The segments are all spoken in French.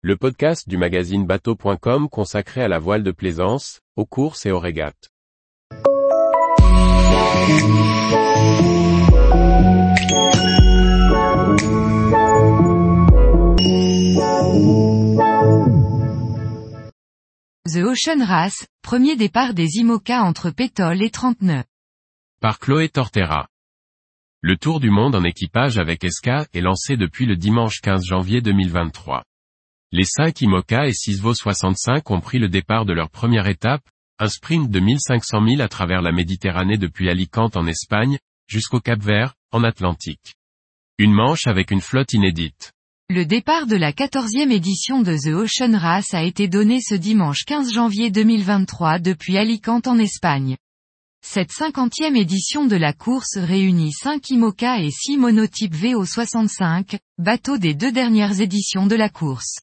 le podcast du magazine bateau.com consacré à la voile de plaisance, aux courses et aux régates. The Ocean Race, premier départ des IMOCA entre Pétole et 39. Par Chloé Tortera. Le tour du monde en équipage avec Esca est lancé depuis le dimanche 15 janvier 2023. Les 5 IMOCA et 6 VO 65 ont pris le départ de leur première étape, un sprint de 1500 milles à travers la Méditerranée depuis Alicante en Espagne, jusqu'au Cap Vert, en Atlantique. Une manche avec une flotte inédite. Le départ de la 14e édition de The Ocean Race a été donné ce dimanche 15 janvier 2023 depuis Alicante en Espagne. Cette 50e édition de la course réunit 5 IMOCA et 6 monotypes VO65, bateaux des deux dernières éditions de la course.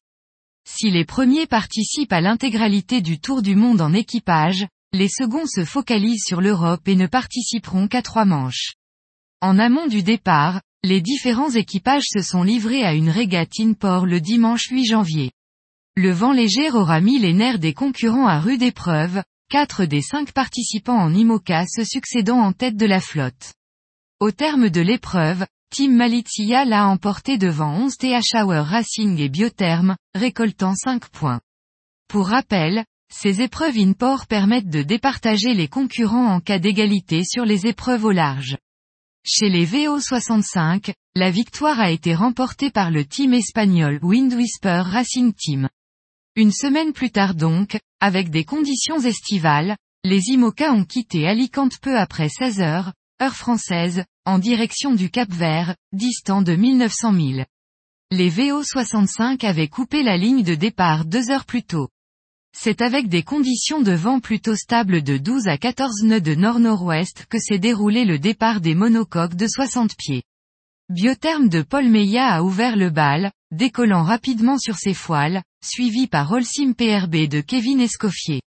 Si les premiers participent à l'intégralité du Tour du Monde en équipage, les seconds se focalisent sur l'Europe et ne participeront qu'à trois manches. En amont du départ, les différents équipages se sont livrés à une régate in-port le dimanche 8 janvier. Le vent léger aura mis les nerfs des concurrents à rude épreuve, quatre des cinq participants en IMOCA se succédant en tête de la flotte. Au terme de l'épreuve, Team Malizia l'a emporté devant 11 TH Hour Racing et Biotherm, récoltant 5 points. Pour rappel, ces épreuves in-port permettent de départager les concurrents en cas d'égalité sur les épreuves au large. Chez les VO65, la victoire a été remportée par le team espagnol Wind Whisper Racing Team. Une semaine plus tard donc, avec des conditions estivales, les IMOCA ont quitté Alicante peu après 16 heures, heure française, en direction du Cap Vert, distant de 1900 milles. Les VO65 avaient coupé la ligne de départ deux heures plus tôt. C'est avec des conditions de vent plutôt stables de 12 à 14 nœuds de nord-nord-ouest que s'est déroulé le départ des monocoques de 60 pieds. Biotherme de Paul Meillat a ouvert le bal, décollant rapidement sur ses foiles, suivi par Holcim PRB de Kevin Escoffier.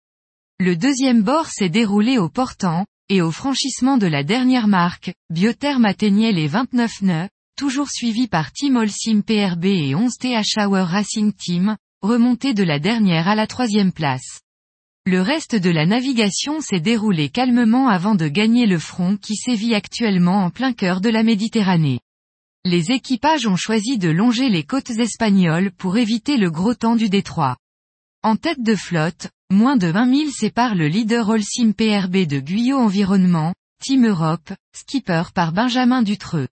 Le deuxième bord s'est déroulé au portant, et au franchissement de la dernière marque, Biotherme atteignait les 29 nœuds, toujours suivi par Team Holcim PRB et 11 TH Racing Team, remonté de la dernière à la troisième place. Le reste de la navigation s'est déroulé calmement avant de gagner le front qui sévit actuellement en plein cœur de la Méditerranée. Les équipages ont choisi de longer les côtes espagnoles pour éviter le gros temps du détroit. En tête de flotte, moins de 20 000 séparent le leader Holcim PRB de Guyot Environnement, Team Europe, skipper par Benjamin Dutreux.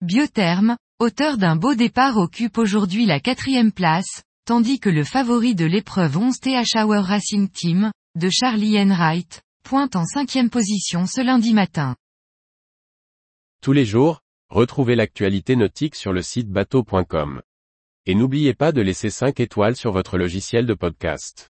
Biotherme, auteur d'un beau départ occupe aujourd'hui la quatrième place, tandis que le favori de l'épreuve 11 TH Hour Racing Team, de Charlie Enright, pointe en cinquième position ce lundi matin. Tous les jours, retrouvez l'actualité nautique sur le site bateau.com. Et n'oubliez pas de laisser 5 étoiles sur votre logiciel de podcast.